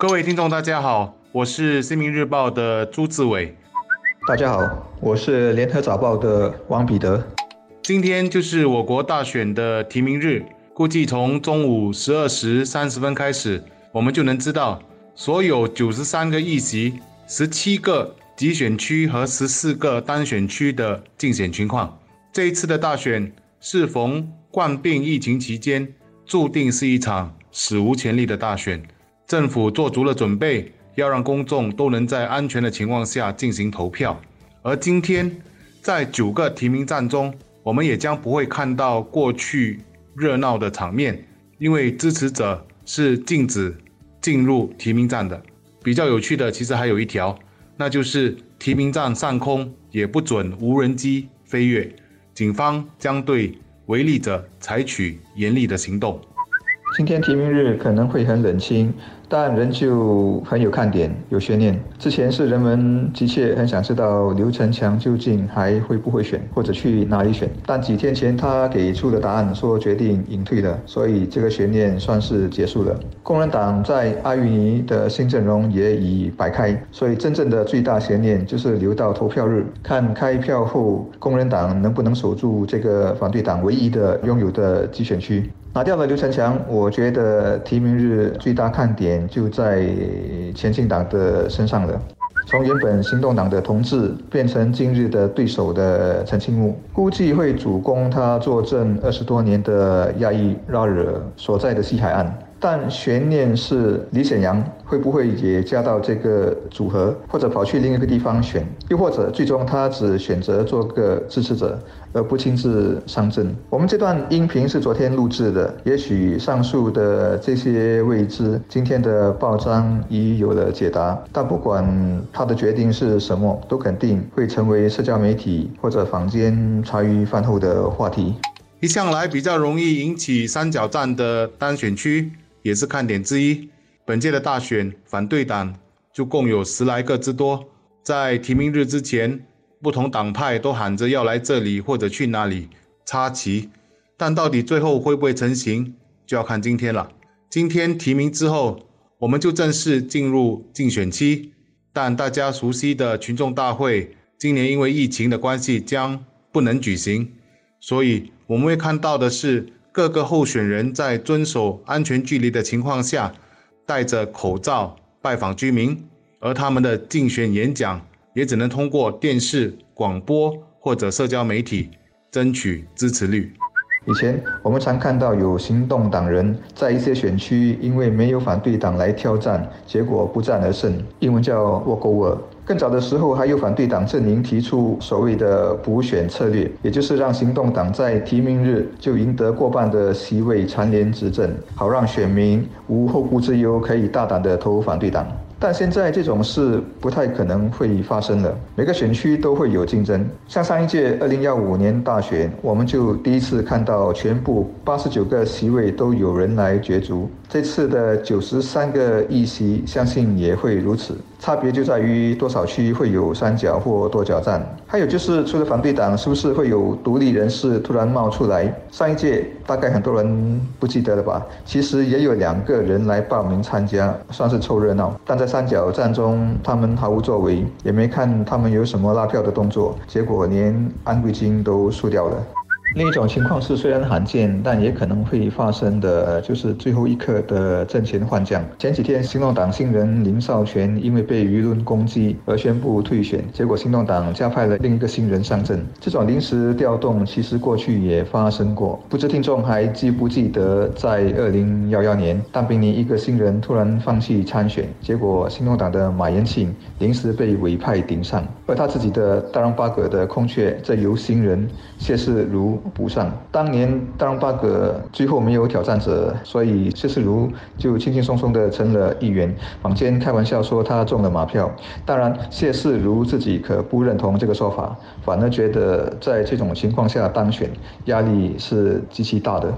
各位听众，大家好，我是《新民日报》的朱志伟。大家好，我是《联合早报》的王彼得。今天就是我国大选的提名日，估计从中午十二时三十分开始，我们就能知道所有九十三个议席、十七个集选区和十四个单选区的竞选情况。这一次的大选适逢冠病疫情期间，注定是一场史无前例的大选。政府做足了准备，要让公众都能在安全的情况下进行投票。而今天，在九个提名站中，我们也将不会看到过去热闹的场面，因为支持者是禁止进入提名站的。比较有趣的，其实还有一条，那就是提名站上空也不准无人机飞越，警方将对违例者采取严厉的行动。今天提名日可能会很冷清。但仍旧很有看点，有悬念。之前是人们急切很想知道刘成强究竟还会不会选，或者去哪里选。但几天前他给出的答案说决定隐退了，所以这个悬念算是结束了。工人党在阿育尼的新阵容也已摆开，所以真正的最大悬念就是留到投票日，看开票后工人党能不能守住这个反对党唯一的拥有的集选区。拿掉了刘成强，我觉得提名日最大看点就在前进党的身上了。从原本行动党的同志变成今日的对手的陈庆木，估计会主攻他坐镇二十多年的亚裔拉惹所在的西海岸。但悬念是李显阳会不会也加到这个组合，或者跑去另一个地方选，又或者最终他只选择做个支持者，而不亲自上阵。我们这段音频是昨天录制的，也许上述的这些未知，今天的报章已有了解答。但不管他的决定是什么，都肯定会成为社交媒体或者坊间茶余饭后的话题。一向来比较容易引起三角战的单选区。也是看点之一。本届的大选，反对党就共有十来个之多。在提名日之前，不同党派都喊着要来这里或者去那里插旗，但到底最后会不会成型，就要看今天了。今天提名之后，我们就正式进入竞选期。但大家熟悉的群众大会，今年因为疫情的关系将不能举行，所以我们会看到的是。各个候选人在遵守安全距离的情况下，戴着口罩拜访居民，而他们的竞选演讲也只能通过电视、广播或者社交媒体争取支持率。以前我们常看到有行动党人在一些选区因为没有反对党来挑战，结果不战而胜，英文叫 walkover。更早的时候，还有反对党阵营提出所谓的补选策略，也就是让行动党在提名日就赢得过半的席位，蝉联执政，好让选民无后顾之忧，可以大胆的投反对党。但现在这种事不太可能会发生了。每个选区都会有竞争，像上一届二零幺五年大选，我们就第一次看到全部八十九个席位都有人来角逐。这次的九十三个议席，相信也会如此。差别就在于多少区会有三角或多角战。还有就是，除了反对党，是不是会有独立人士突然冒出来？上一届大概很多人不记得了吧？其实也有两个人来报名参加，算是凑热闹。但在三角战中，他们毫无作为，也没看他们有什么拉票的动作，结果连安贵金都输掉了。另一种情况是，虽然罕见，但也可能会发生的，就是最后一刻的阵前换将。前几天，行动党新人林少全因为被舆论攻击而宣布退选，结果行动党加派了另一个新人上阵。这种临时调动其实过去也发生过，不知听众还记不记得，在二零幺幺年，但宾尼一个新人突然放弃参选，结果行动党的马延庆临时被委派顶上，而他自己的大让巴格的空缺则由新人谢世如。补上，当年当巴格最后没有挑战者，所以谢世如就轻轻松松的成了议员。坊间开玩笑说他中了马票，当然谢世如自己可不认同这个说法，反而觉得在这种情况下当选压力是极其大的。